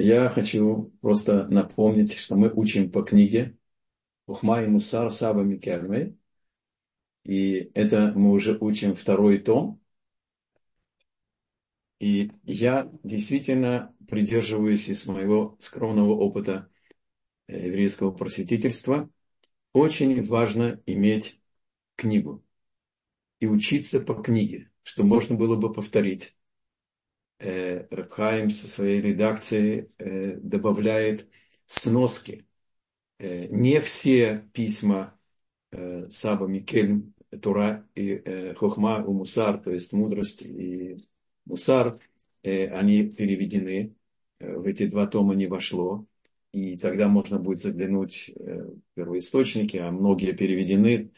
Я хочу просто напомнить, что мы учим по книге Ухма и Мусар Саба Микермей. И это мы уже учим второй том. И я действительно придерживаюсь из моего скромного опыта э, еврейского просветительства. Очень важно иметь книгу и учиться по книге, что можно было бы повторить э, со своей редакцией э, добавляет сноски. Э, не все письма э, Саба Микель, Тура и э, Хохма и Мусар, то есть мудрость и Мусар, они переведены. В эти два тома не вошло. И тогда можно будет заглянуть в первоисточники, а многие переведены.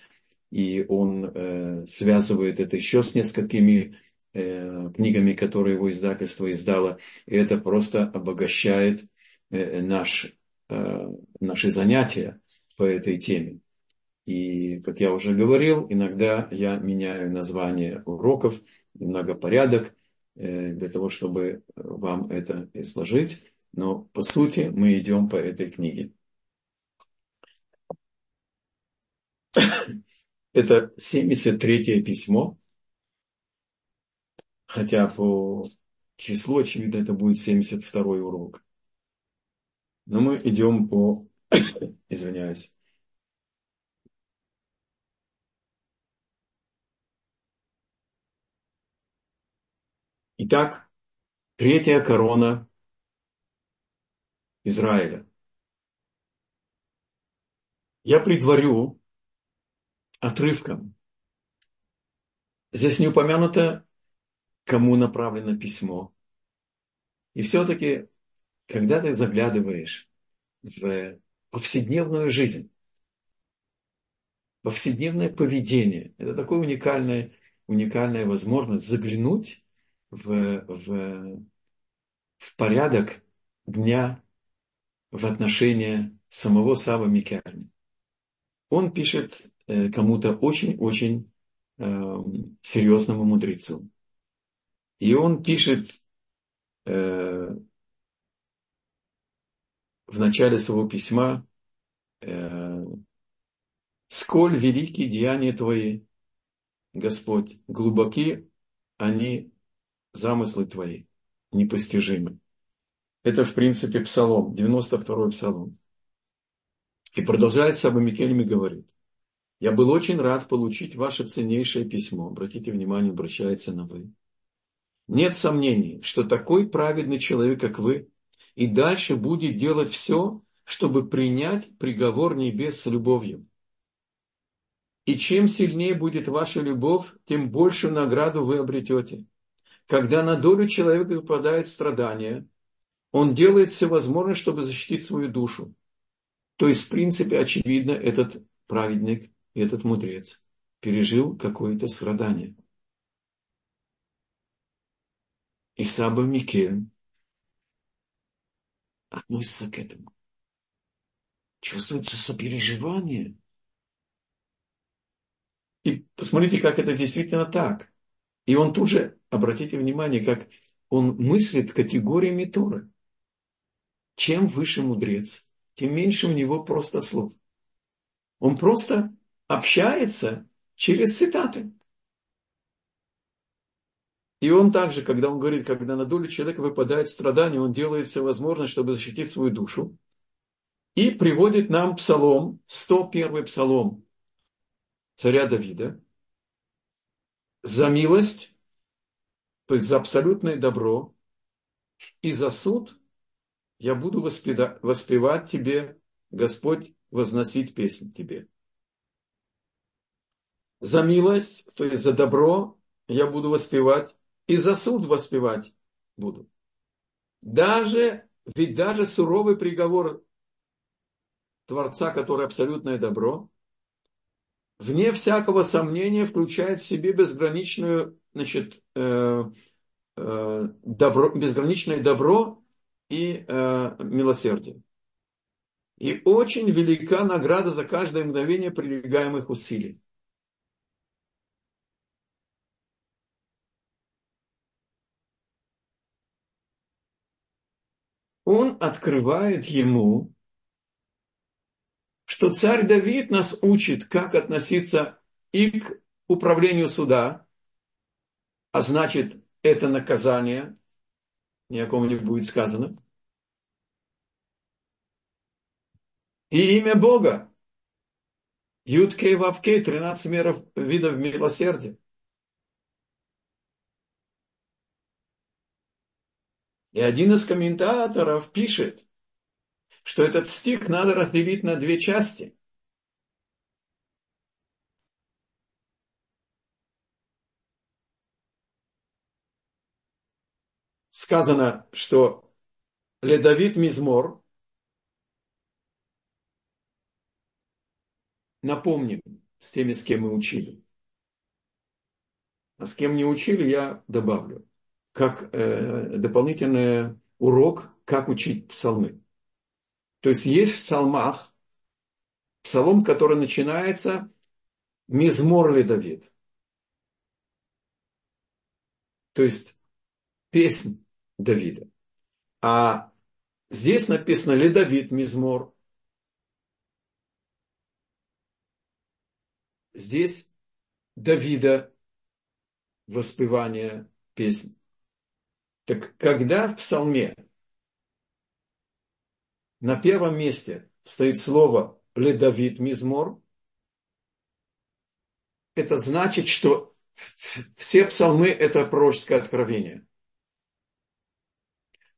И он связывает это еще с несколькими книгами, которые его издательство издало. И это просто обогащает э, наш, э, наши занятия по этой теме. И, как я уже говорил, иногда я меняю название уроков, немного порядок, для того, чтобы вам это сложить. Но, по сути, мы идем по этой книге. Это 73-е письмо хотя по числу, очевидно, это будет 72 урок. Но мы идем по, извиняюсь, Итак, третья корона Израиля. Я предварю отрывком. Здесь не упомянуто кому направлено письмо. И все-таки, когда ты заглядываешь в повседневную жизнь, повседневное поведение, это такая уникальная, уникальная возможность заглянуть в, в, в порядок дня в отношении самого Сава Микерни. Он пишет э, кому-то очень-очень э, серьезному мудрецу. И он пишет э, в начале своего письма, э, «Сколь велики деяния Твои, Господь, глубоки они замыслы Твои, непостижимы». Это, в принципе, псалом, 92-й псалом. И продолжает Саба Микельми говорит, «Я был очень рад получить ваше ценнейшее письмо». Обратите внимание, обращается на «вы». Нет сомнений, что такой праведный человек, как вы, и дальше будет делать все, чтобы принять приговор небес с любовью. И чем сильнее будет ваша любовь, тем большую награду вы обретете. Когда на долю человека выпадает страдание, он делает все возможное, чтобы защитить свою душу. То есть, в принципе, очевидно, этот праведник, этот мудрец пережил какое-то страдание. И Саба Микель относится к этому. Чувствуется сопереживание. И посмотрите, как это действительно так. И он тут же, обратите внимание, как он мыслит категориями Торы. Чем выше мудрец, тем меньше у него просто слов. Он просто общается через цитаты. И он также, когда он говорит, когда на долю человека выпадает страдание, он делает все возможное, чтобы защитить свою душу. И приводит нам псалом, 101 псалом царя Давида. За милость, то есть за абсолютное добро, и за суд я буду воспевать тебе, Господь, возносить песнь тебе. За милость, то есть за добро, я буду воспевать и за суд воспевать буду. Даже, ведь даже суровый приговор Творца, который абсолютное добро, вне всякого сомнения включает в себе безграничную, значит, э, э, добро, безграничное добро и э, милосердие. И очень велика награда за каждое мгновение прилегаемых усилий. Он открывает ему, что царь Давид нас учит, как относиться и к управлению суда, а значит, это наказание, ни о ком не будет сказано. И имя Бога. Юткей Вавкей, 13 меров, видов милосердия. И один из комментаторов пишет, что этот стих надо разделить на две части. Сказано, что Ледавид Мизмор, напомним, с теми, с кем мы учили. А с кем не учили, я добавлю как э, дополнительный урок, как учить псалмы. То есть есть в псалмах псалом, который начинается «Мизмор ли Давид». То есть песнь Давида. А здесь написано «Ли Давид Мизмор». Здесь Давида воспевание песни. Так когда в псалме на первом месте стоит слово «ледавид мизмор», это значит, что все псалмы – это пророческое откровение.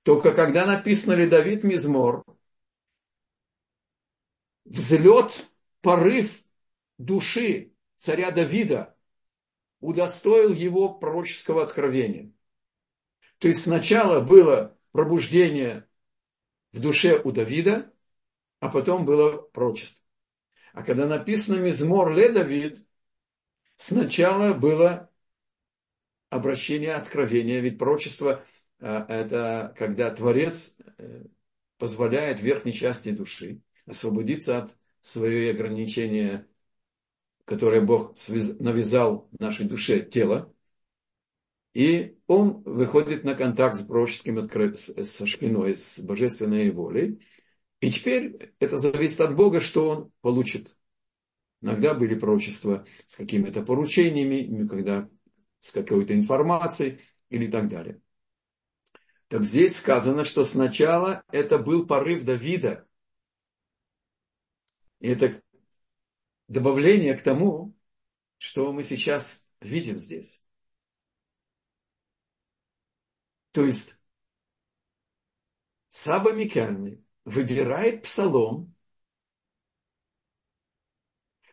Только когда написано «ледавид мизмор», взлет, порыв души царя Давида удостоил его пророческого откровения – то есть сначала было пробуждение в душе у Давида, а потом было пророчество. А когда написано «Мизмор ле Давид», сначала было обращение, откровение, ведь пророчество э, – это когда Творец э, позволяет верхней части души освободиться от своего ограничения, которое Бог навязал нашей душе тело, и он выходит на контакт с пророческим откры... со шпиной, с божественной волей. И теперь это зависит от Бога, что он получит. Иногда были пророчества с какими-то поручениями, когда с какой-то информацией или так далее. Так здесь сказано, что сначала это был порыв Давида. И это добавление к тому, что мы сейчас видим здесь. То есть Саба Микальный выбирает псалом,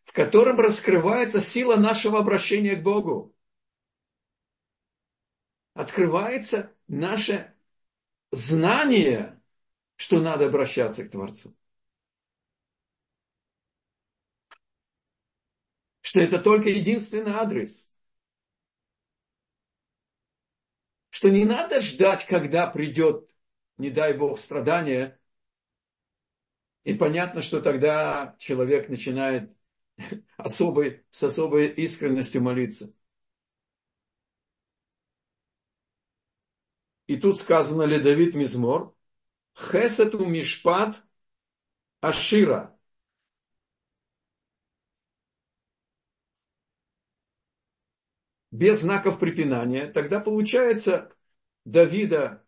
в котором раскрывается сила нашего обращения к Богу. Открывается наше знание, что надо обращаться к Творцу. Что это только единственный адрес – что не надо ждать, когда придет, не дай Бог, страдание. И понятно, что тогда человек начинает особой, с особой искренностью молиться. И тут сказано ли Давид Мизмор, Хесету Мишпат Ашира. Без знаков препинания, тогда получается Давида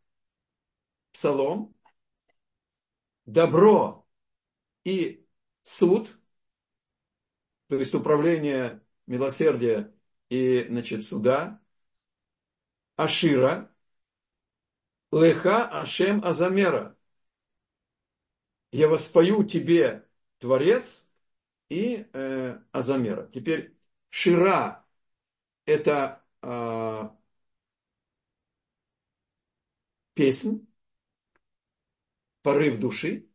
псалом, добро и суд, то есть управление милосердия и значит, суда, Ашира, Леха Ашем Азамера. Я воспою тебе Творец и э, Азамера. Теперь Шира это э, песнь, порыв души,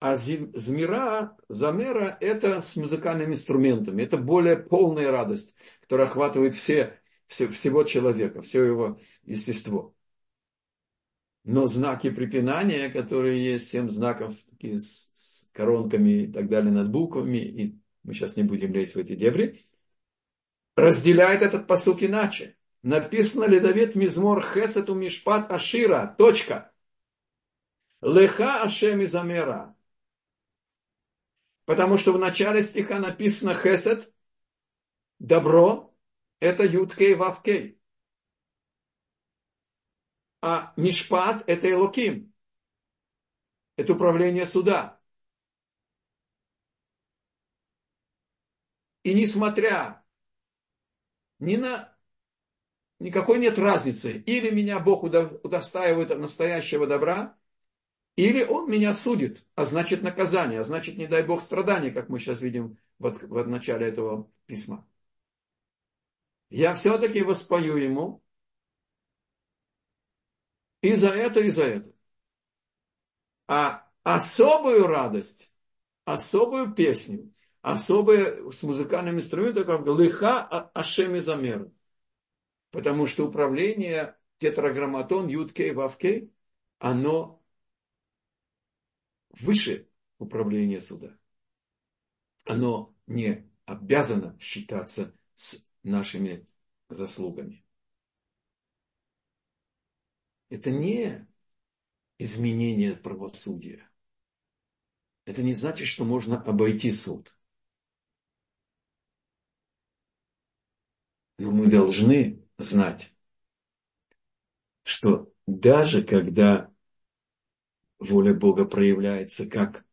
а змира, замера – это с музыкальными инструментами. Это более полная радость, которая охватывает все, все, всего человека, все его естество. Но знаки препинания, которые есть, семь знаков такие с, с коронками и так далее над буквами, и мы сейчас не будем лезть в эти дебри, разделяет этот посук иначе. Написано ли Давид Мизмор Хесету Мишпат Ашира. Точка. Леха Ашем из Амера. Потому что в начале стиха написано Хесед, добро, это Юткей Вавкей. А Мишпат это Элоким. Это управление суда. И несмотря ни на никакой нет разницы, или меня Бог удостаивает настоящего добра, или он меня судит, а значит наказание, а значит, не дай Бог, страдания, как мы сейчас видим вот в начале этого письма. Я все-таки воспою ему и за это, и за это. А особую радость, особую песню, особое с музыкальным инструментом, как лыха ашеми замер. Потому что управление тетраграмматон, юткей, вавкей, оно выше управления суда. Оно не обязано считаться с нашими заслугами. Это не изменение правосудия. Это не значит, что можно обойти суд. Но мы должны знать, что даже когда воля Бога проявляется как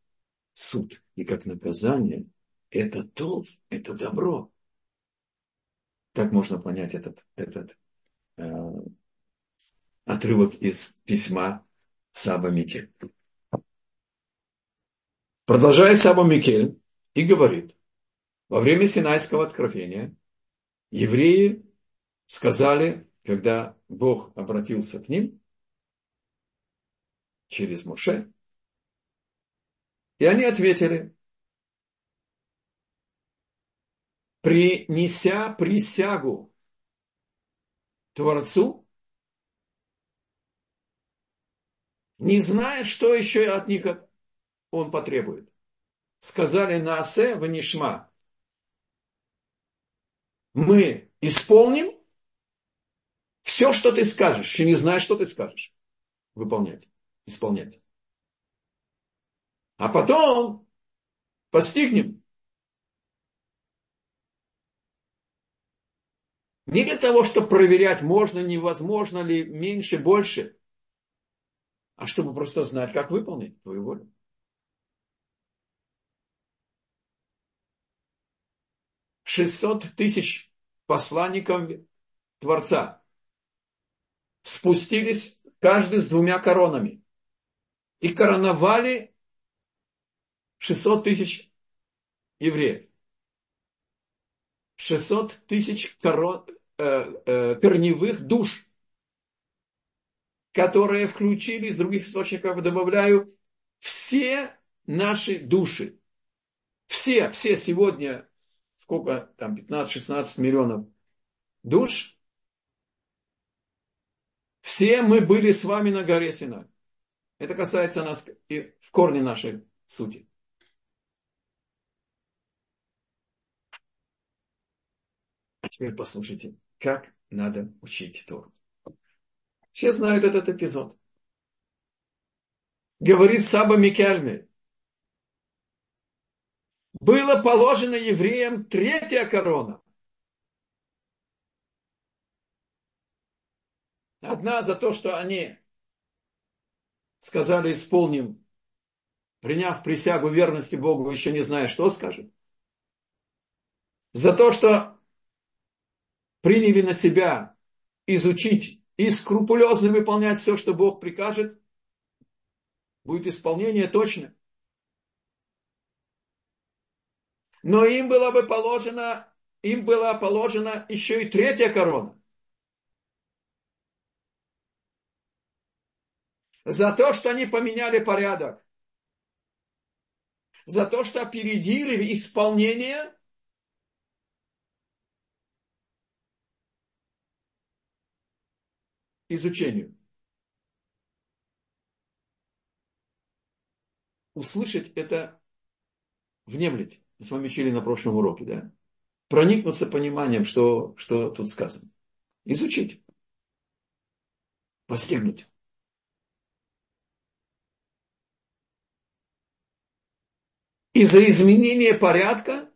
суд и как наказание, это толф, это добро. Так можно понять этот, этот э, отрывок из письма Саба Микель. Продолжает Саба Микель и говорит, во время Синайского откровения евреи сказали, когда Бог обратился к ним, через Моше. И они ответили, принеся присягу Творцу, не зная, что еще от них он потребует. Сказали на Асе в Нишма, мы исполним все, что ты скажешь, еще не знаешь, что ты скажешь, выполнять исполнять. А потом постигнем. Не для того, чтобы проверять, можно, невозможно ли, меньше, больше, а чтобы просто знать, как выполнить твою волю. Шестьсот тысяч посланников Творца спустились каждый с двумя коронами и короновали 600 тысяч евреев. 600 тысяч корон, э, э, корневых душ, которые включили из других источников, добавляю, все наши души. Все, все сегодня, сколько там, 15-16 миллионов душ, все мы были с вами на горе Синай. Это касается нас и в корне нашей сути. А теперь послушайте, как надо учить Тору. Все знают этот эпизод. Говорит Саба Микельме. Было положено евреям третья корона. Одна за то, что они сказали исполним, приняв присягу верности Богу, еще не зная, что скажет. За то, что приняли на себя изучить и скрупулезно выполнять все, что Бог прикажет, будет исполнение точно. Но им было бы положено, им была положена еще и третья корона. за то, что они поменяли порядок, за то, что опередили исполнение изучению. Услышать это, внемлить мы с вами учили на прошлом уроке, да? Проникнуться пониманием, что, что тут сказано. Изучить. Постигнуть. Из-за изменения порядка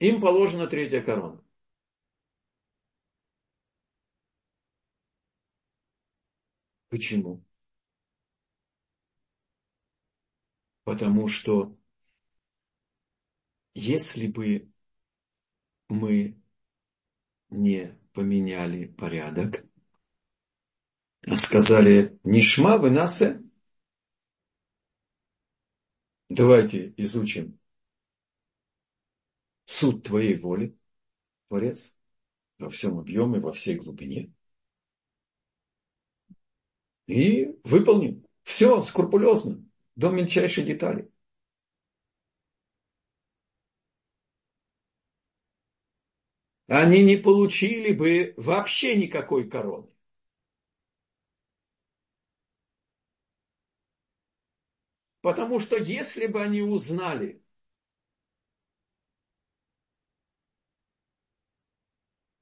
им положена третья корона. Почему? Потому что если бы мы не поменяли порядок, а сказали «Нишма вы насе», давайте изучим суд твоей воли, Творец, во всем объеме, во всей глубине. И выполним. Все скрупулезно, до мельчайшей детали. Они не получили бы вообще никакой короны. Потому что если бы они узнали,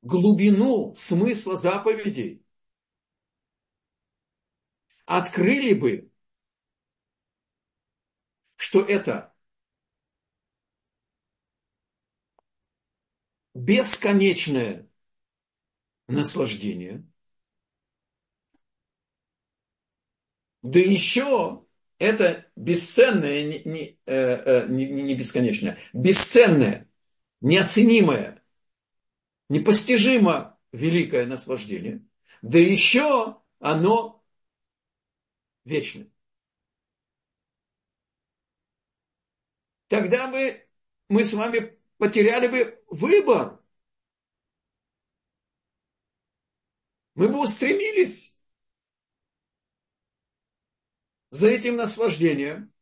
глубину смысла заповедей, открыли бы, что это бесконечное наслаждение, да еще это бесценное, не, не, э, э, не, не бесконечное, бесценное, неоценимое, непостижимо великое наслаждение, да еще оно вечное. Тогда мы, мы с вами потеряли бы выбор. Мы бы устремились за этим наслаждением.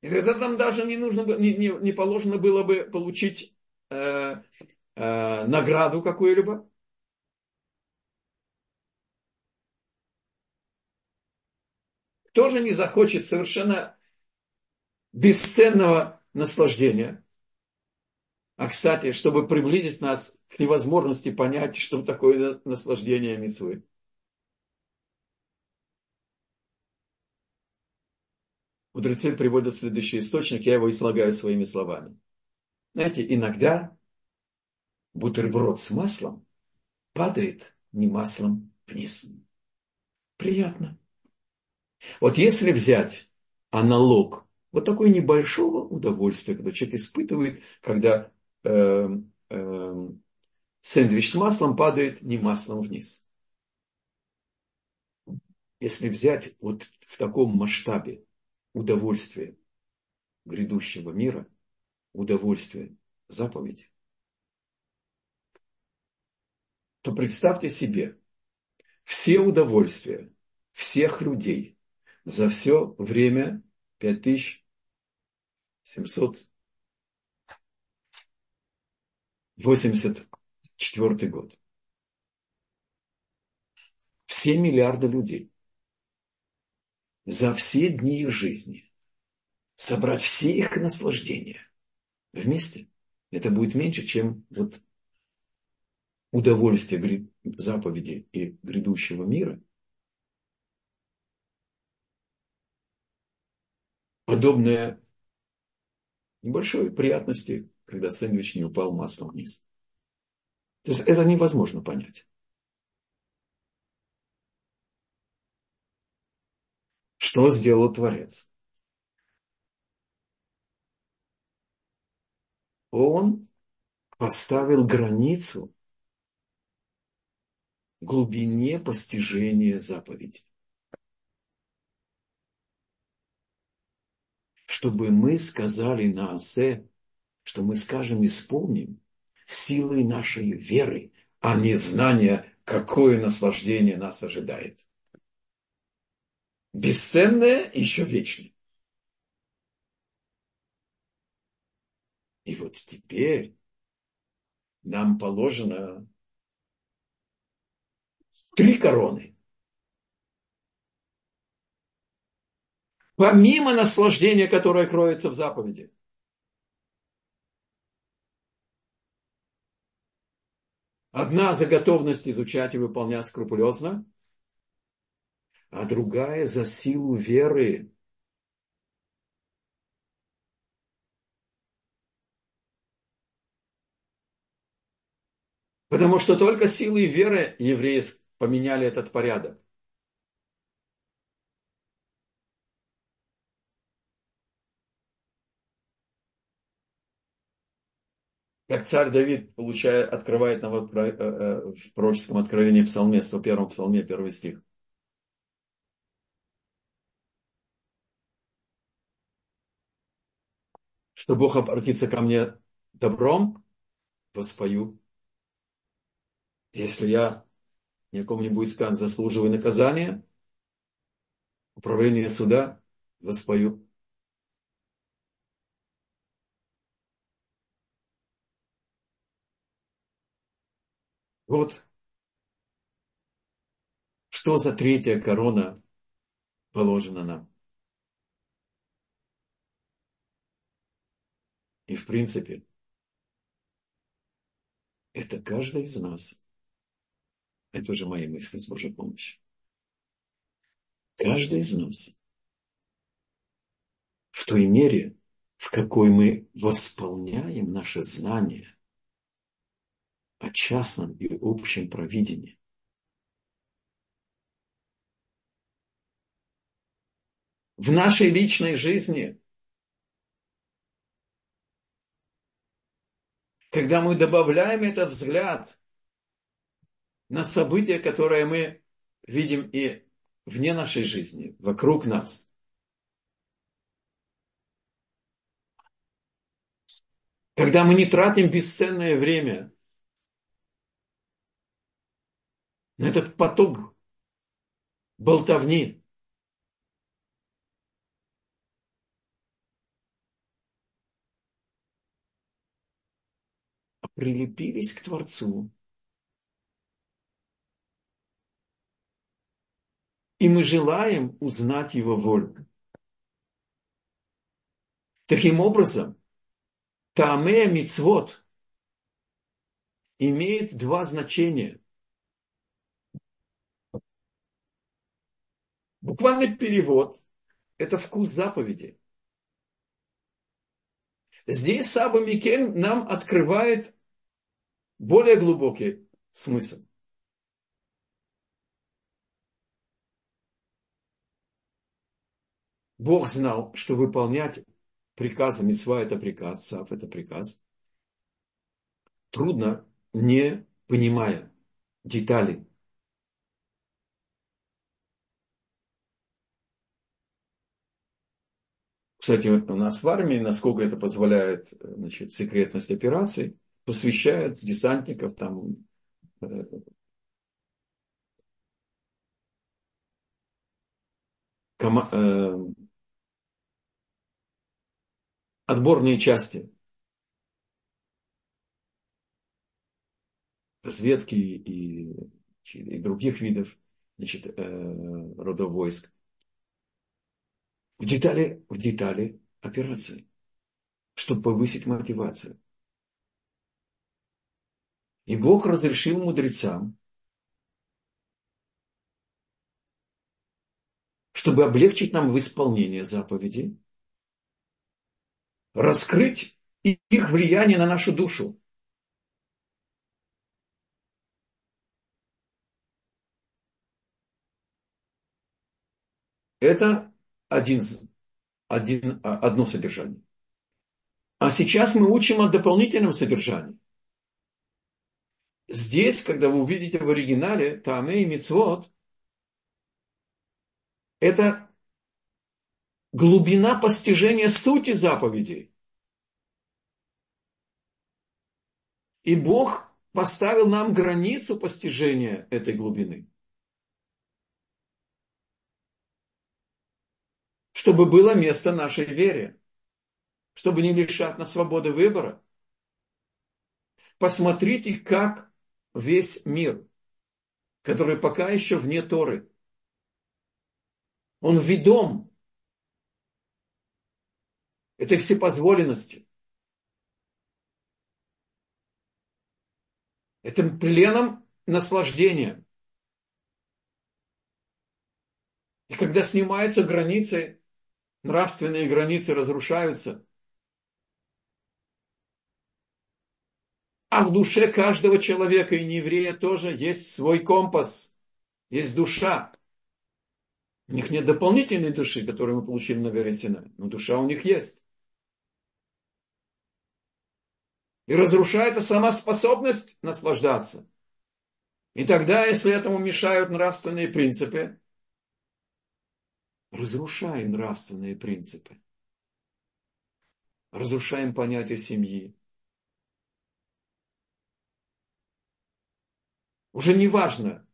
И тогда нам даже не, нужно, не, не, не положено было бы получить э, э, награду какую-либо. Кто же не захочет совершенно бесценного наслаждения? А кстати, чтобы приблизить нас к невозможности понять, что такое наслаждение мецвы. Мудрецы приводят следующий источник, я его излагаю своими словами. Знаете, иногда бутерброд с маслом падает не маслом вниз. Приятно. Вот если взять аналог вот такое небольшого удовольствия, когда человек испытывает, когда э, э, сэндвич с маслом падает не маслом вниз. Если взять вот в таком масштабе удовольствие грядущего мира, удовольствие заповеди, то представьте себе все удовольствия всех людей за все время 5700 84 год. Все миллиарды людей за все дни их жизни собрать все их наслаждения вместе, это будет меньше, чем вот удовольствие заповеди и грядущего мира. Подобное небольшой приятности когда сэндвич не упал маслом вниз. То есть это невозможно понять. Что сделал Творец? Он поставил границу глубине постижения заповеди. Чтобы мы сказали на Асе, что мы скажем, исполним силой нашей веры, а не знания, какое наслаждение нас ожидает. Бесценное еще вечное. И вот теперь нам положено три короны. Помимо наслаждения, которое кроется в заповеди. Одна за готовность изучать и выполнять скрупулезно, а другая за силу веры. Потому что только силой веры евреи поменяли этот порядок. Как царь Давид получает, открывает нам в э, э, пророческом откровении псалме, 101 псалме, первый стих. Что Бог обратится ко мне добром, воспою. Если я никому не будет сказать, заслуживаю наказания, управление суда, воспою. Вот что за третья корона положена нам. И в принципе, это каждый из нас. Это уже мои мысли с Божьей помощью. Каждый из нас в той мере, в какой мы восполняем наше знание о частном и общем провидении. В нашей личной жизни, когда мы добавляем этот взгляд на события, которые мы видим и вне нашей жизни, вокруг нас. Когда мы не тратим бесценное время на этот поток болтовни. А прилепились к Творцу. И мы желаем узнать Его волю. Таким образом, Таамея Мицвод имеет два значения – Буквальный перевод – это вкус заповеди. Здесь Саба Микель нам открывает более глубокий смысл. Бог знал, что выполнять приказы Мецва – это приказ, Сав – это приказ. Трудно, не понимая деталей Кстати, у нас в армии, насколько это позволяет значит, секретность операций, посвящают десантников там, э, кома, э, отборные части. Разведки и, и других видов значит, э, родов войск в детали, в детали операции, чтобы повысить мотивацию. И Бог разрешил мудрецам, чтобы облегчить нам в исполнении заповеди, раскрыть их влияние на нашу душу. Это один, один, а, одно содержание. А сейчас мы учим о дополнительном содержании. Здесь, когда вы увидите в оригинале Тааме и Мицвод, это глубина постижения сути заповедей. И Бог поставил нам границу постижения этой глубины. Чтобы было место нашей вере, чтобы не лишать нас свободы выбора. Посмотрите, как весь мир, который пока еще вне Торы, он ведом этой всепозволенностью. Этим пленом наслаждения. И когда снимаются границы, нравственные границы разрушаются, а в душе каждого человека и нееврея тоже есть свой компас, есть душа. У них нет дополнительной души, которую мы получили на горе Синай, но душа у них есть. И разрушается сама способность наслаждаться. И тогда, если этому мешают нравственные принципы, разрушаем нравственные принципы. Разрушаем понятие семьи. Уже не важно,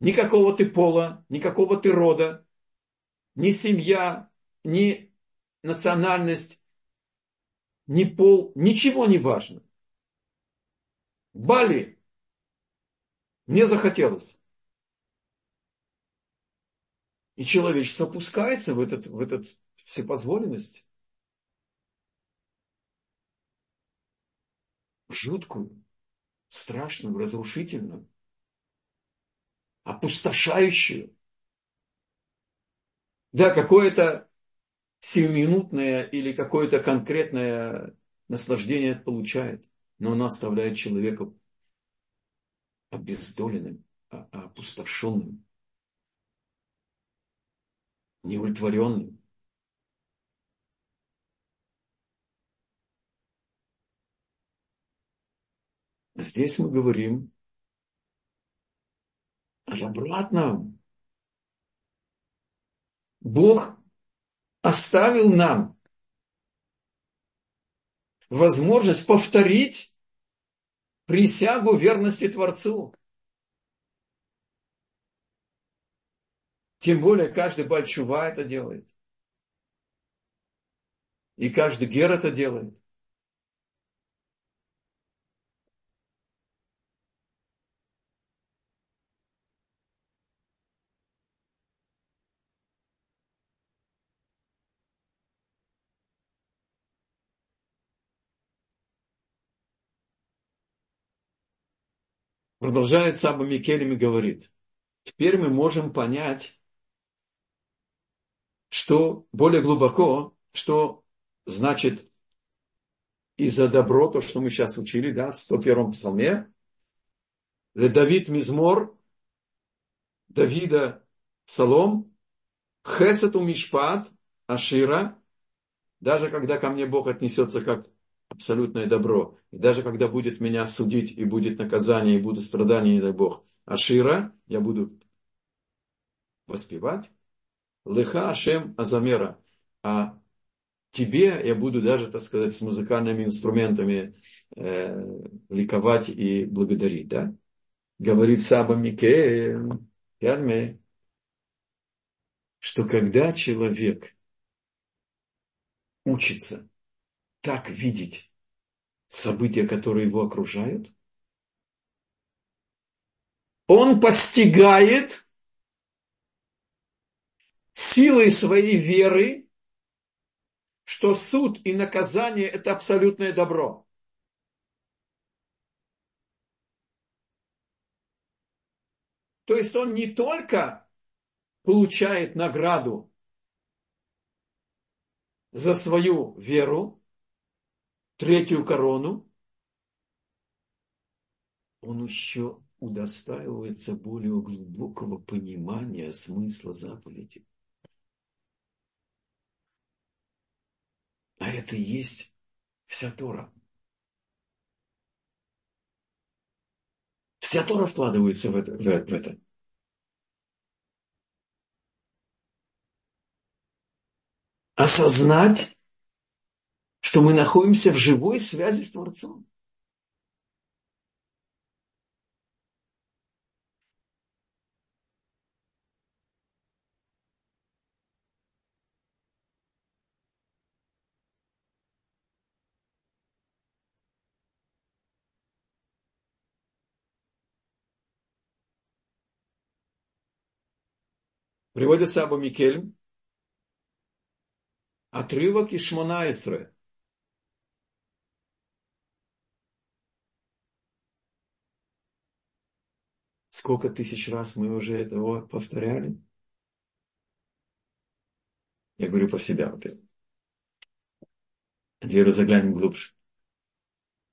никакого ты пола, никакого ты рода, ни семья, ни национальность, ни пол, ничего не важно. Бали мне захотелось. И человечество опускается в этот, в этот всепозволенность. Жуткую, страшную, разрушительную, опустошающую. Да, какое-то сиюминутное или какое-то конкретное наслаждение получает, но оно оставляет человека обездоленным, а, а опустошенным, неудовлетворенным. Здесь мы говорим об обратном. Бог оставил нам возможность повторить присягу верности Творцу. Тем более каждый Бальчува это делает. И каждый Гер это делает. Продолжает Саба Микелем и говорит, теперь мы можем понять, что более глубоко, что значит и за добро, то, что мы сейчас учили, да, в 101 псалме, Давид Мизмор, Давида Псалом, Хесету Мишпат, Ашира, даже когда ко мне Бог отнесется как абсолютное добро. И даже когда будет меня судить, и будет наказание, и будут страдания, не дай Бог, Ашира, я буду воспевать. Леха Ашем Азамера. А тебе я буду даже, так сказать, с музыкальными инструментами э, ликовать и благодарить. Да? Говорит Саба Мике, что когда человек учится так видеть события, которые его окружают, он постигает силой своей веры, что суд и наказание – это абсолютное добро. То есть он не только получает награду за свою веру, третью корону, он еще удостаивается более глубокого понимания смысла заповеди. А это и есть вся Тора. Вся Тора вкладывается в это. В это. Осознать что мы находимся в живой связи с Творцом. Приводится Абу Микель, отрывок из Шмонайсре, Сколько тысяч раз мы уже этого повторяли? Я говорю про себя, во-первых. Теперь заглянем глубже.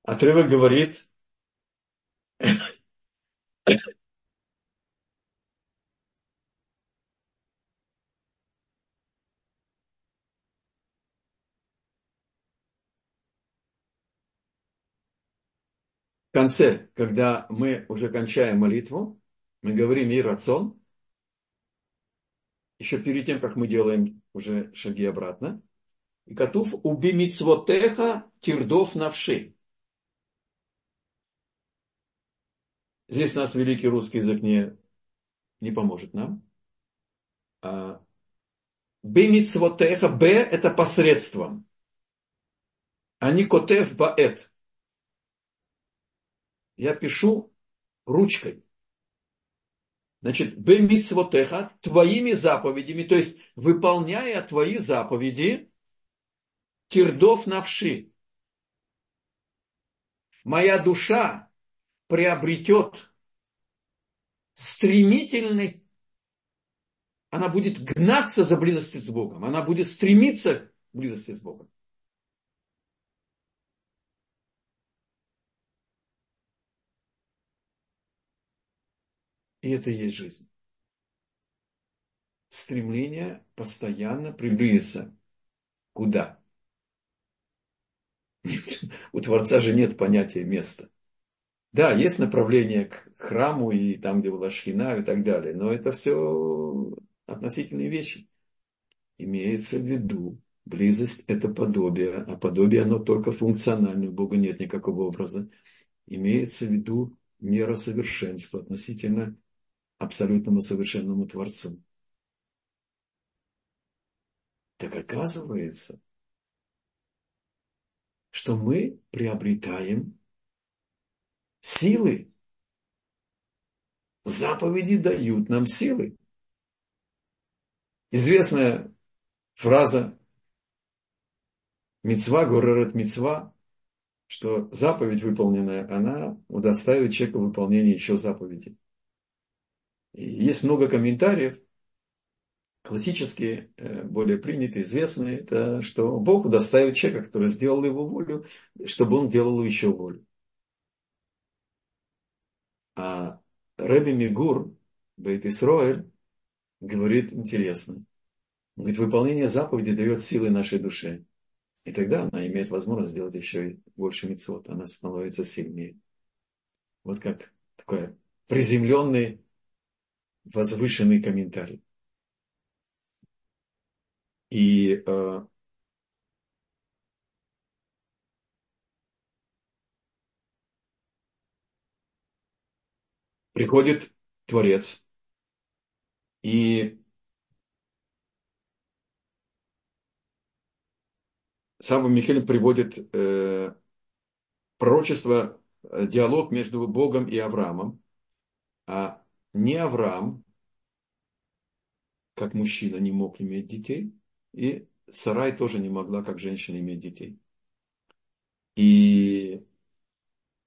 Отрывок говорит, конце, когда мы уже кончаем молитву, мы говорим и рацион, еще перед тем, как мы делаем уже шаги обратно, и котув уби мицвотеха тирдов навши. Здесь нас великий русский язык не, не поможет нам. А, Бимицвотеха, Б это посредством. А не котев баэт я пишу ручкой. Значит, бемитсвотеха, твоими заповедями, то есть выполняя твои заповеди, кирдов навши. Моя душа приобретет стремительный, она будет гнаться за близостью с Богом, она будет стремиться к близости с Богом. И это и есть жизнь. Стремление постоянно приблизиться. Куда? У Творца же нет понятия места. Да, есть направление к храму и там, где была шхина и так далее, но это все относительные вещи. Имеется в виду, близость – это подобие, а подобие оно только функциональное, у Бога нет никакого образа. Имеется в виду мера совершенства относительно абсолютному совершенному Творцу. Так оказывается, что мы приобретаем силы. Заповеди дают нам силы. Известная фраза Мецва, горорет мецва, что заповедь выполненная, она удостаивает человека выполнения еще заповедей. Есть много комментариев, классические, э, более принятые, известные, это что Бог удостаивает человека, который сделал его волю, чтобы он делал еще волю. А Рэби Мигур, Бейт Исроэль, говорит интересно. Он говорит, выполнение заповеди дает силы нашей душе. И тогда она имеет возможность сделать еще больше мецвод. Она становится сильнее. Вот как такой приземленный возвышенный комментарий. И э, приходит Творец и сам Михаил приводит э, пророчество, э, диалог между Богом и Авраамом. А не Авраам, как мужчина, не мог иметь детей, и Сарай тоже не могла, как женщина, иметь детей. И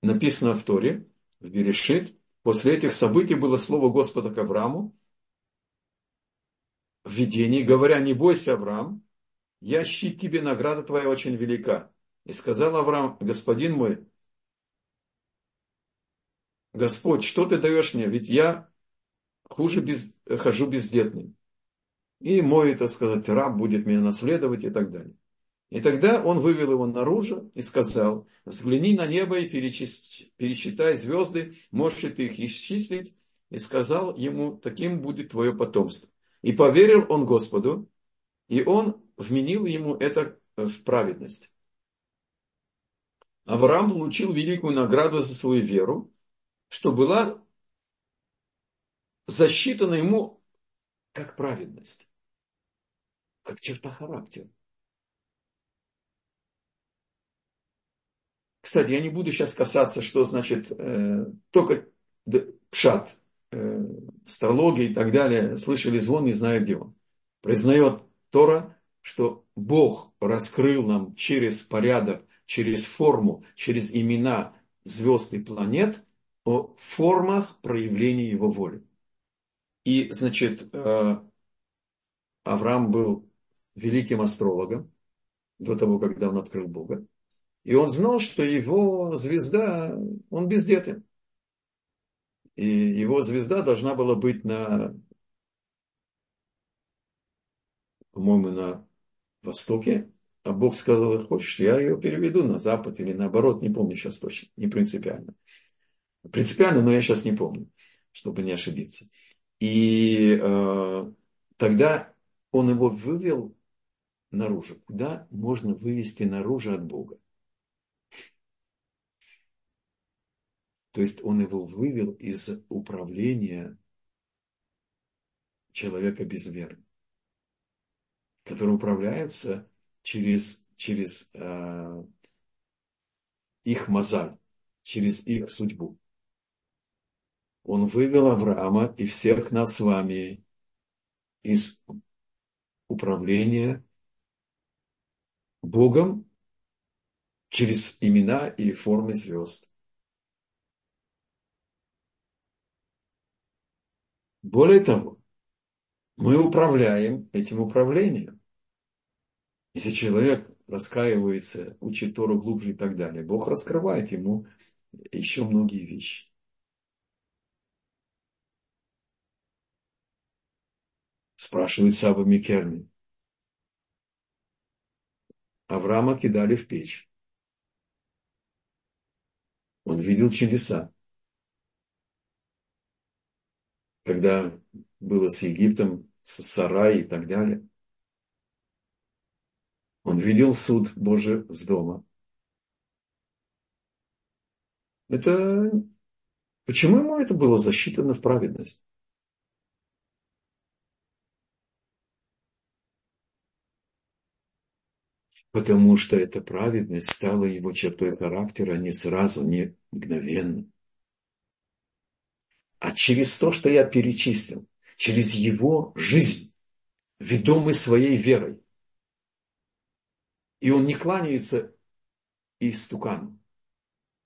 написано в Торе, в Берешит, после этих событий было слово Господа к Аврааму в видении, говоря, не бойся, Авраам, я щит тебе, награда твоя очень велика. И сказал Авраам, господин мой, Господь, что ты даешь мне? Ведь я хуже без, хожу бездетным. И мой, так сказать, раб будет меня наследовать и так далее. И тогда он вывел его наружу и сказал, взгляни на небо и пересчитай звезды, можешь ли ты их исчислить? И сказал ему, таким будет твое потомство. И поверил он Господу, и он вменил ему это в праведность. Авраам получил великую награду за свою веру, что была засчитана ему как праведность, как черта характера. Кстати, я не буду сейчас касаться, что значит э, только пшат, э, астрология и так далее. Слышали звон, не знаю, где он. Признает Тора, что Бог раскрыл нам через порядок, через форму, через имена звезд и планет о формах проявления Его воли. И, значит, э, Авраам был великим астрологом до того, когда он открыл Бога. И он знал, что его звезда, он бездетен. И его звезда должна была быть на, по-моему, на востоке. А Бог сказал, хочешь, я ее переведу на запад или наоборот, не помню сейчас точно, не принципиально. Принципиально, но я сейчас не помню, чтобы не ошибиться. И э, тогда он его вывел наружу. Куда можно вывести наружу от Бога? То есть он его вывел из управления человека без веры, который управляется через, через э, их мозаль, через их судьбу. Он вывел Авраама и всех нас с вами из управления Богом через имена и формы звезд. Более того, мы управляем этим управлением. Если человек раскаивается, учит Тору глубже и так далее, Бог раскрывает ему еще многие вещи. Спрашивает Саба Микерми. Авраама кидали в печь. Он видел чудеса. Когда было с Египтом, с Сарай и так далее. Он видел суд Божий с дома. Это почему ему это было засчитано в праведность? Потому что эта праведность стала его чертой характера не сразу, не мгновенно. А через то, что я перечислил, через его жизнь, ведомый своей верой. И он не кланяется истукану,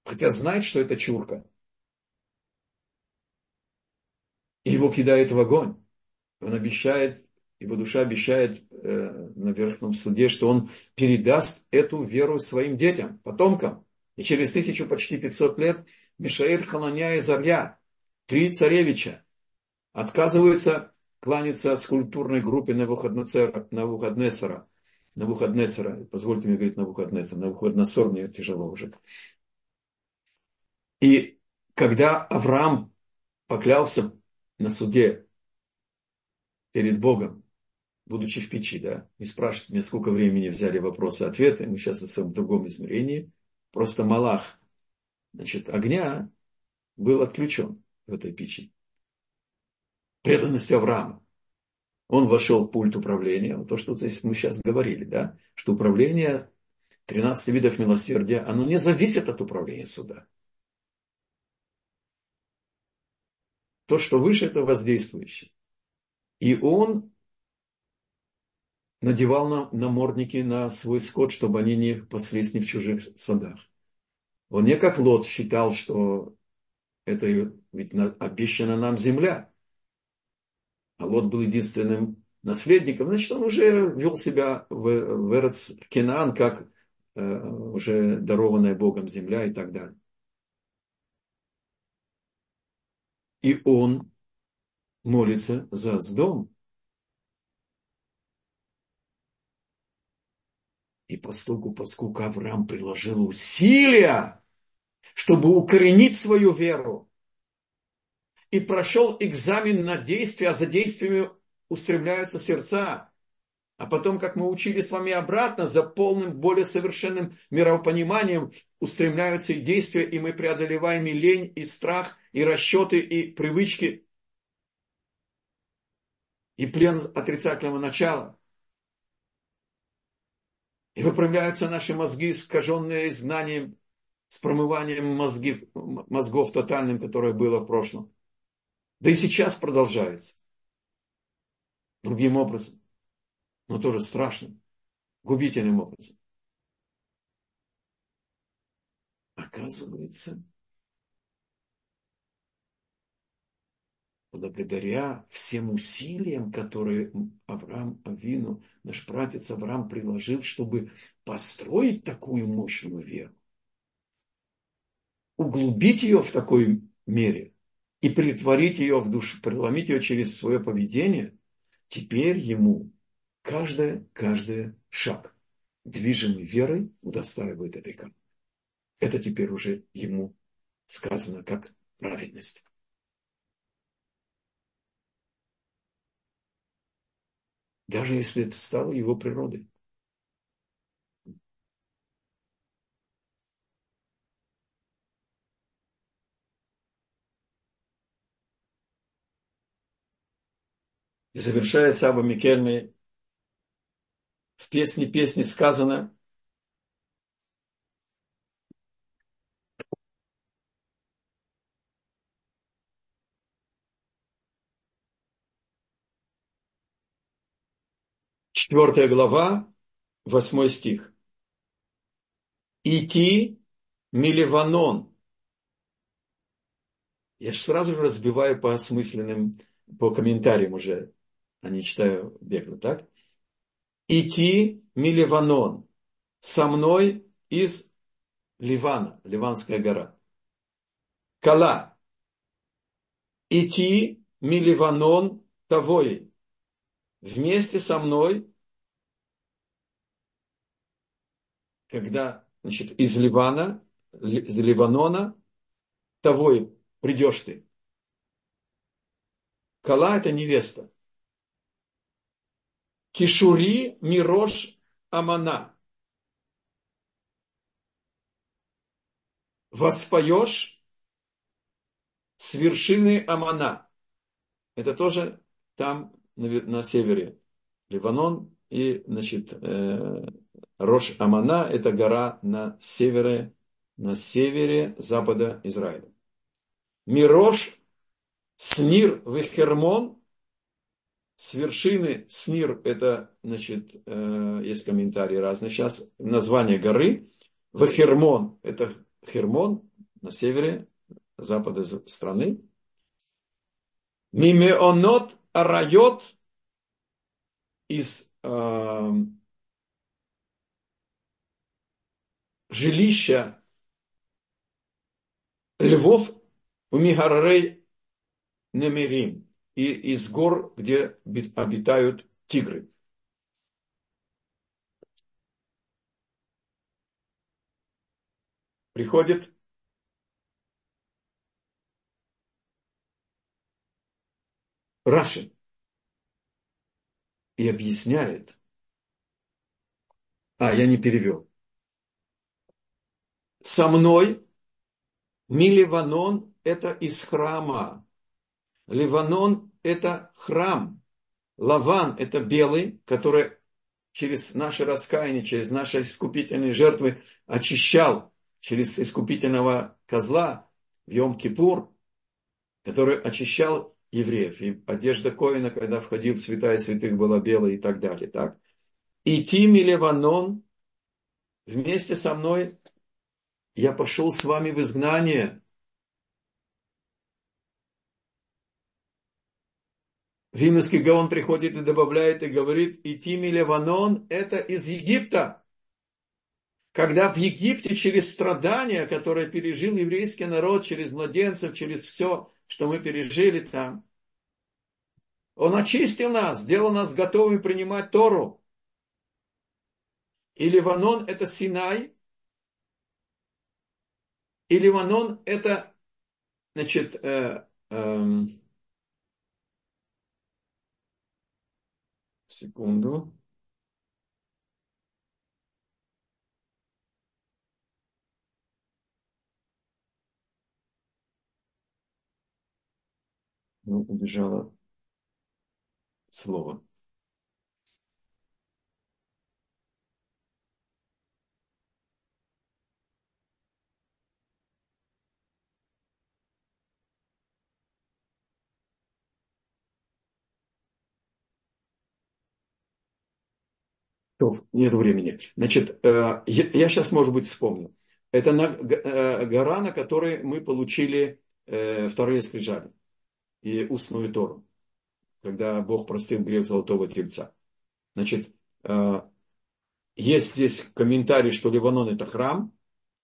хотя знает, что это чурка. И его кидает в огонь. Он обещает его душа обещает э, на Верхнем суде, что он передаст эту веру своим детям, потомкам. И через тысячу, почти 500 лет Мишаэль, Хананя и Зарья, три царевича, отказываются кланяться скульптурной группе Навуходнецера, Навуходнецера, Навуходнецера, позвольте мне говорить Навуходнецер, Навуходнецер мне тяжело уже. И когда Авраам поклялся на суде перед Богом, будучи в печи, да, не спрашивать меня, сколько времени взяли вопросы-ответы, мы сейчас в другом измерении, просто Малах, значит, огня был отключен в этой печи. Преданность Авраама. Он вошел в пульт управления, то, что здесь мы сейчас говорили, да, что управление 13 видов милосердия, оно не зависит от управления суда. То, что выше, это воздействующее. И он надевал на, намордники на свой скот, чтобы они не паслись ни в чужих садах. Он не как Лот считал, что это ведь обещана нам земля. А Лот был единственным наследником, значит, он уже вел себя в, в Эрц Кенаан, как э, уже дарованная Богом земля и так далее. И он молится за Сдом, И постольку, поскольку Авраам приложил усилия, чтобы укоренить свою веру, и прошел экзамен на действие, а за действиями устремляются сердца. А потом, как мы учили с вами обратно, за полным, более совершенным миропониманием устремляются и действия, и мы преодолеваем и лень, и страх, и расчеты, и привычки, и плен отрицательного начала. И выправляются наши мозги, искаженные знанием, с промыванием мозги, мозгов тотальным, которое было в прошлом. Да и сейчас продолжается. Другим образом. Но тоже страшным, губительным образом. Оказывается, благодаря всем усилиям, которые Авраам Авину, наш братец Авраам приложил, чтобы построить такую мощную веру, углубить ее в такой мере и притворить ее в душу, преломить ее через свое поведение, теперь ему каждый, каждый шаг, движимый верой, удостаивает этой кармы. Это теперь уже ему сказано как праведность. Даже если это стало его природой. И завершает Саба Микельми в песне песни сказано, Четвертая глава, восьмой стих. Идти Миливанон. Я же сразу же разбиваю по осмысленным, по комментариям уже, а не читаю бегло, так? Идти Миливанон. Со мной из Ливана, Ливанская гора. Кала. Идти Миливанон Тавой. Вместе со мной когда значит, из Ливана, из Ливанона, того и придешь ты. Кала – это невеста. Кишури Мирош Амана. Воспоешь с вершины Амана. Это тоже там на, севере. Ливанон и, значит, э, Рош Амана – это гора на севере, на севере запада Израиля. Мирош, Снир, Вехермон, с вершины Снир, это, значит, э, есть комментарии разные сейчас, название горы. Вехермон, это Хермон, на севере запада страны. Мимеонот Арайот из э, жилища львов у Мигаррей Немерим и из гор, где обитают тигры. Приходит Рашин и объясняет. А, я не перевел со мной. Миливанон – это из храма. Ливанон – это храм. Лаван – это белый, который через наше раскаяние, через наши искупительные жертвы очищал через искупительного козла в Йом-Кипур, который очищал евреев. И одежда Коина, когда входил в святая святых, была белая и так далее. Так? И Тими Ливанон вместе со мной я пошел с вами в изгнание. Вимовский Гаон приходит и добавляет и говорит, идти Ливанон это из Египта. Когда в Египте через страдания, которые пережил еврейский народ, через младенцев, через все, что мы пережили там, он очистил нас, сделал нас готовыми принимать Тору. И Ливанон это Синай, и Ливанон это, значит, э, э, секунду. Ну, убежало слово. Нет времени. Значит, э, я сейчас, может быть, вспомню. Это э, гора, на которой мы получили э, вторые скрижали. и устную Тору, когда Бог простил грех золотого тельца. Значит, есть здесь комментарий, что Ливанон это храм,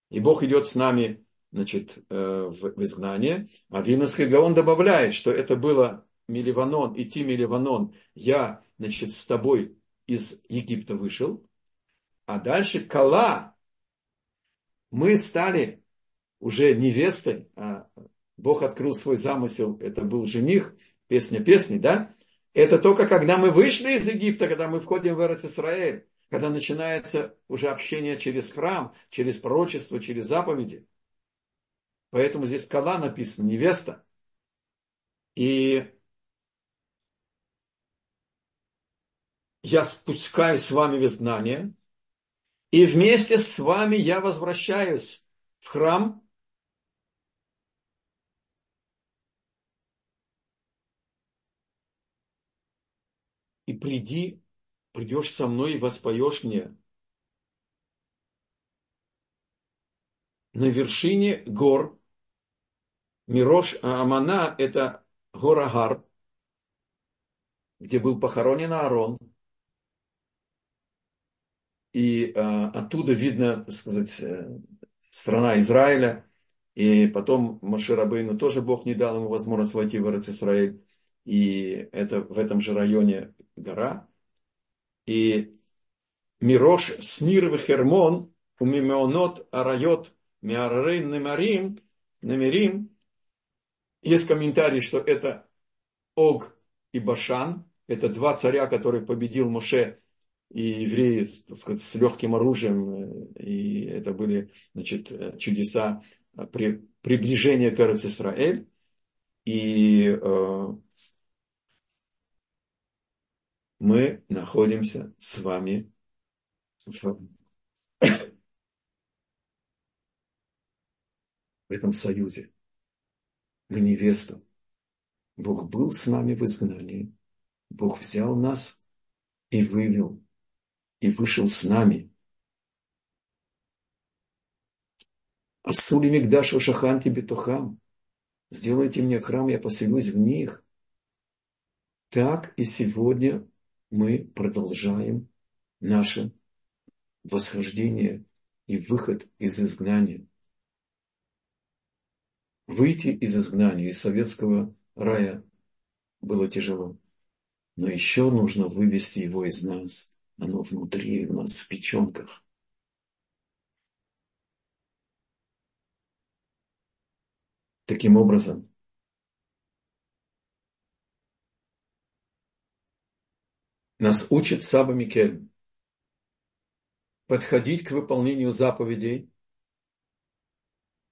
и Бог идет с нами значит, в изгнание. А Винус Гаон добавляет, что это было Миливанон, идти Миливанон, я, значит, с тобой из Египта вышел. А дальше Кала, мы стали уже невестой, а Бог открыл свой замысел, это был жених, песня песни, да? Это только когда мы вышли из Египта, когда мы входим в Эрец Исраэль, когда начинается уже общение через храм, через пророчество, через заповеди. Поэтому здесь Кала написано, невеста. И я спускаюсь с вами в изгнание, и вместе с вами я возвращаюсь в храм, и приди, придешь со мной и воспоешь мне на вершине гор. Мирош Амана – это гора Агар, где был похоронен Аарон. И а, оттуда видно, так сказать, э, страна Израиля. И потом Маширабейну тоже Бог не дал ему возможность войти в Израиль. И это в этом же районе гора. И Мирош Снир Хермон, у Мимеонот Арайот Миаррейн Немарим, Немерим. Есть комментарий, что это Ог и Башан. Это два царя, которые победил Моше и евреи так сказать, с легким оружием. И это были значит, чудеса при приближения к Исраэль. И э, мы находимся с вами в в этом союзе. Мы невеста. Бог был с нами в изгнании. Бог взял нас и вывел, и вышел с нами. Асули Мигдашу Шаханти Бетухам. Сделайте мне храм, я поселюсь в них. Так и сегодня мы продолжаем наше восхождение и выход из изгнания выйти из изгнания, из советского рая было тяжело. Но еще нужно вывести его из нас. Оно внутри у нас, в печенках. Таким образом, нас учит Саба Микель подходить к выполнению заповедей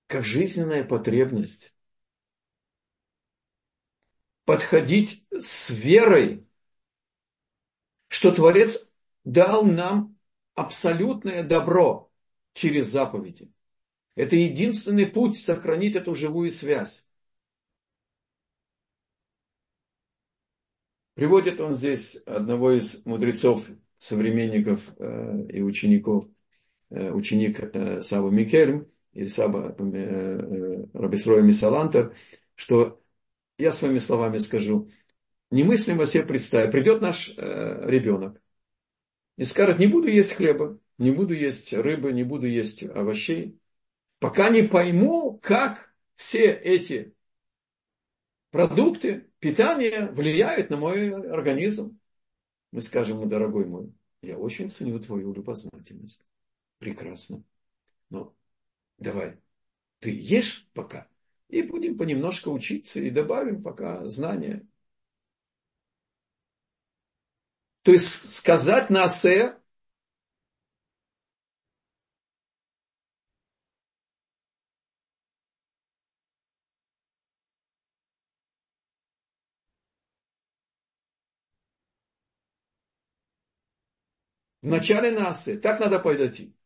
как жизненная потребность. Подходить с верой, что Творец дал нам абсолютное добро через заповеди. Это единственный путь сохранить эту живую связь. Приводит он здесь одного из мудрецов, современников э, и учеников, э, ученик э, Саба Микельм, или Саба э, Рабисроя Мисалантер, что я своими словами скажу, немыслимо себе представить, придет наш ребенок и скажет, не буду есть хлеба, не буду есть рыбы, не буду есть овощей, пока не пойму, как все эти продукты питания влияют на мой организм. Мы скажем ему, дорогой мой, я очень ценю твою любознательность. Прекрасно. Но давай, ты ешь пока, и будем понемножку учиться, и добавим пока знания. То есть сказать на асе, в начале насы, так надо подойти.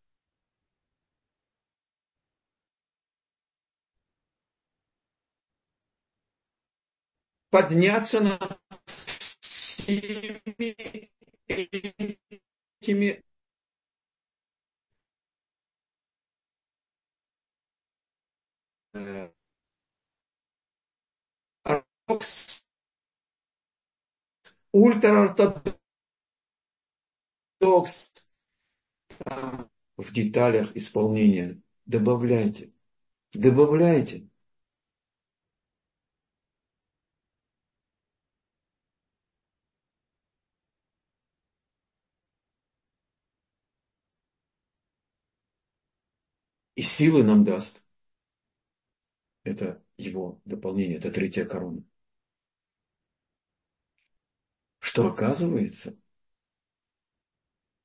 подняться над всеми этими парадокс ультраортодокс в деталях исполнения. Добавляйте. Добавляйте. И силы нам даст. Это его дополнение, это третья корона. Что оказывается,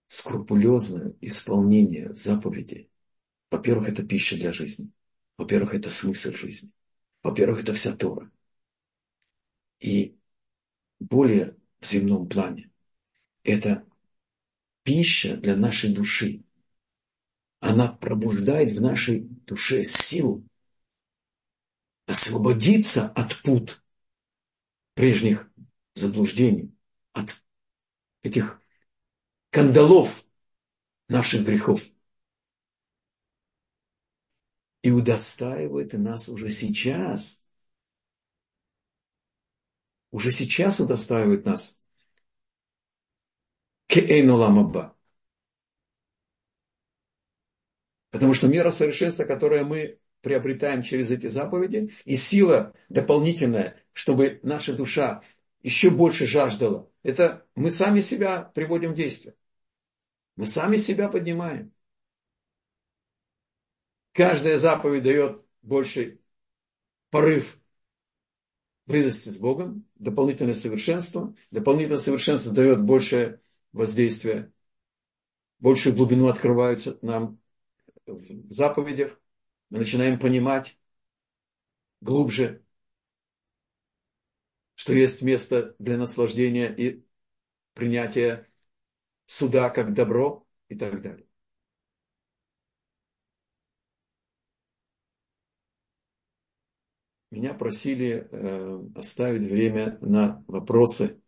скрупулезное исполнение заповедей, во-первых, это пища для жизни. Во-первых, это смысл жизни. Во-первых, это вся Тора. И более в земном плане, это пища для нашей души. Она пробуждает в нашей душе силу освободиться от пут прежних заблуждений, от этих кандалов наших грехов. И удостаивает нас уже сейчас. Уже сейчас удостаивает нас. Кеэйну Потому что мера совершенства, которое мы приобретаем через эти заповеди, и сила дополнительная, чтобы наша душа еще больше жаждала, это мы сами себя приводим в действие. Мы сами себя поднимаем. Каждая заповедь дает больший порыв близости с Богом, дополнительное совершенство. Дополнительное совершенство дает большее воздействие, большую глубину открываются нам в заповедях. Мы начинаем понимать глубже, что есть место для наслаждения и принятия суда как добро и так далее. Меня просили э, оставить время на вопросы.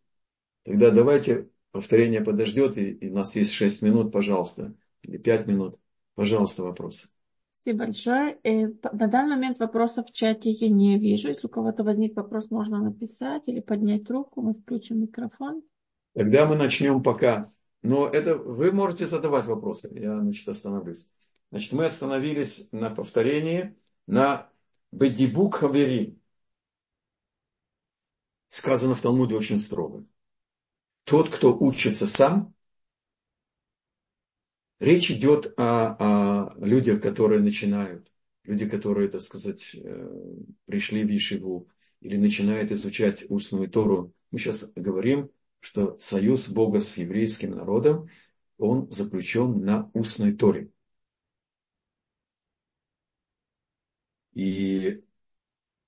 Тогда давайте повторение подождет, и, и у нас есть 6 минут, пожалуйста, или 5 минут. Пожалуйста, вопросы. Спасибо большое. Э, на данный момент вопросов в чате я не вижу. Если у кого-то возник вопрос, можно написать или поднять руку. Мы включим микрофон. Тогда мы начнем пока но это вы можете задавать вопросы. Я, значит, остановлюсь. Значит, мы остановились на повторении на Бедибук Хаверим. Сказано в Талмуде очень строго. Тот, кто учится сам, речь идет о, о людях, которые начинают, люди, которые, так сказать, э, пришли в Ешиву или начинают изучать устную Тору. Мы сейчас говорим что союз Бога с еврейским народом, он заключен на устной Торе. И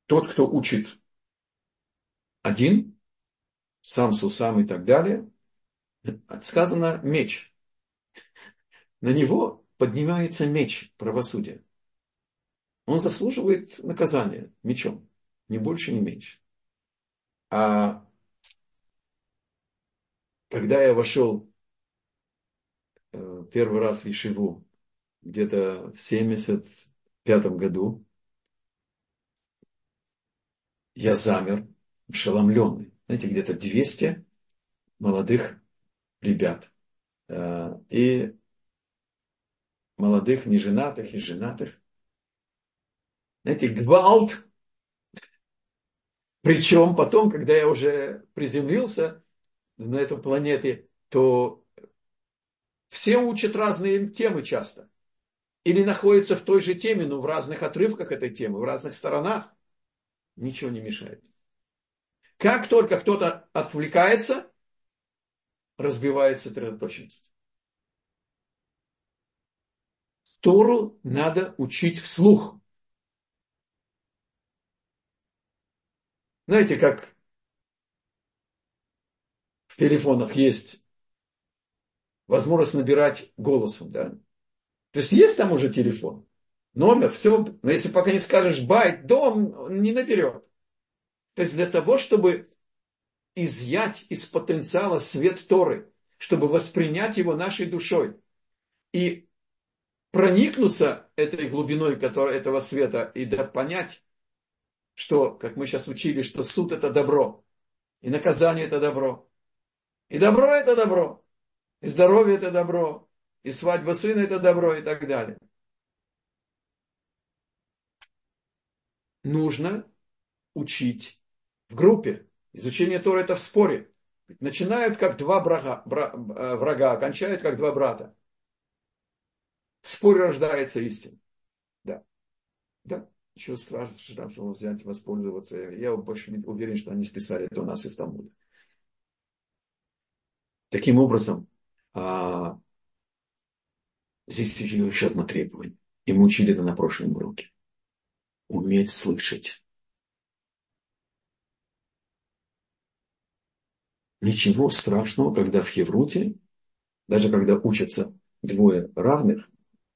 тот, кто учит один, сам сусам и так далее, сказано меч. На него поднимается меч правосудия. Он заслуживает наказания мечом, ни больше, ни меньше. А когда я вошел э, первый раз в Ишиву, где-то в 75 году, я замер, ошеломленный. Знаете, где-то 200 молодых ребят. Э, и молодых, неженатых и женатых. Знаете, гвалт. Причем потом, когда я уже приземлился, на этой планете, то все учат разные темы часто. Или находятся в той же теме, но в разных отрывках этой темы, в разных сторонах. Ничего не мешает. Как только кто-то отвлекается, разбивается сосредоточенность. Тору надо учить вслух. Знаете, как телефонах есть возможность набирать голосом, да. То есть есть там уже телефон, номер, все, но если пока не скажешь байт, дом, он не наберет. То есть для того, чтобы изъять из потенциала свет Торы, чтобы воспринять его нашей душой и проникнуться этой глубиной которой, этого света и да, понять, что, как мы сейчас учили, что суд это добро, и наказание это добро, И добро это добро. И здоровье это добро. И свадьба сына это добро и так далее. Нужно учить в группе. Изучение Тора это в споре. Начинают как два врага, э, врага, окончают как два брата. В споре рождается истина. Да. Да. Ничего страшного взять, воспользоваться. Я больше уверен, что они списали это у нас из Талмуда. Таким образом, а, здесь еще одно требование. И мы учили это на прошлом уроке. Уметь слышать. Ничего страшного, когда в Хевруте, даже когда учатся двое равных,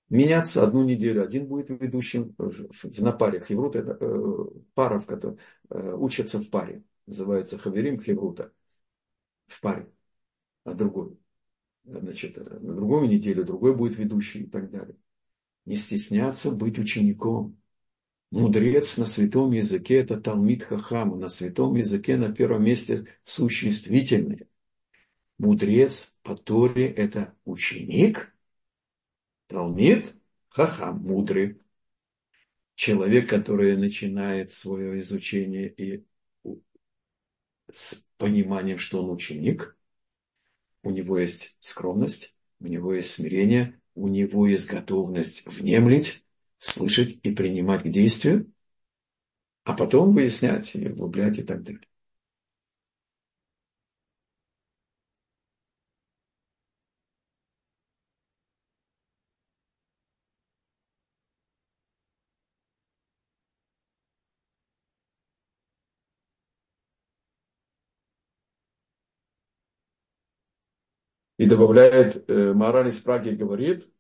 меняться одну неделю. Один будет ведущим на паре. Хеврут это э, пара, в которой э, учатся в паре. Называется Хаверим Хеврута. В паре. А другой. Значит, на другую неделю другой будет ведущий и так далее. Не стесняться быть учеником. Мудрец на святом языке – это Талмит Хахам. На святом языке на первом месте существительное. Мудрец по Торе – это ученик. Талмит Хахам – мудрый. Человек, который начинает свое изучение и с пониманием, что он ученик, у него есть скромность, у него есть смирение, у него есть готовность внемлить, слышать и принимать к действию, а потом выяснять и углублять и так далее. И добавляет, э, Мораль из Праги говорит,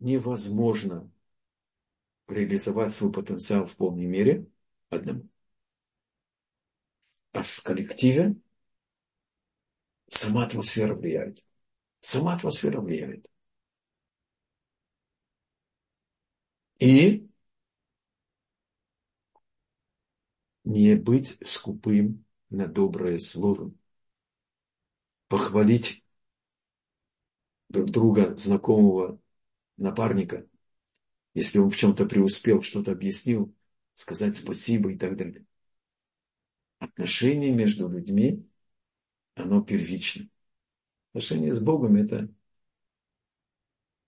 невозможно реализовать свой потенциал в полной мере одному. А в коллективе сама атмосфера влияет. Сама атмосфера влияет. И не быть скупым на доброе слово. Похвалить друг друга, знакомого напарника, если он в чем-то преуспел, что-то объяснил, сказать спасибо и так далее. Отношение между людьми, оно первично. Отношение с Богом это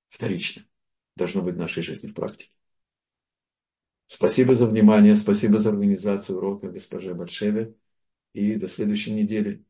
вторично. Должно быть в нашей жизни в практике. Спасибо за внимание, спасибо за организацию урока госпоже Большеве. И до следующей недели.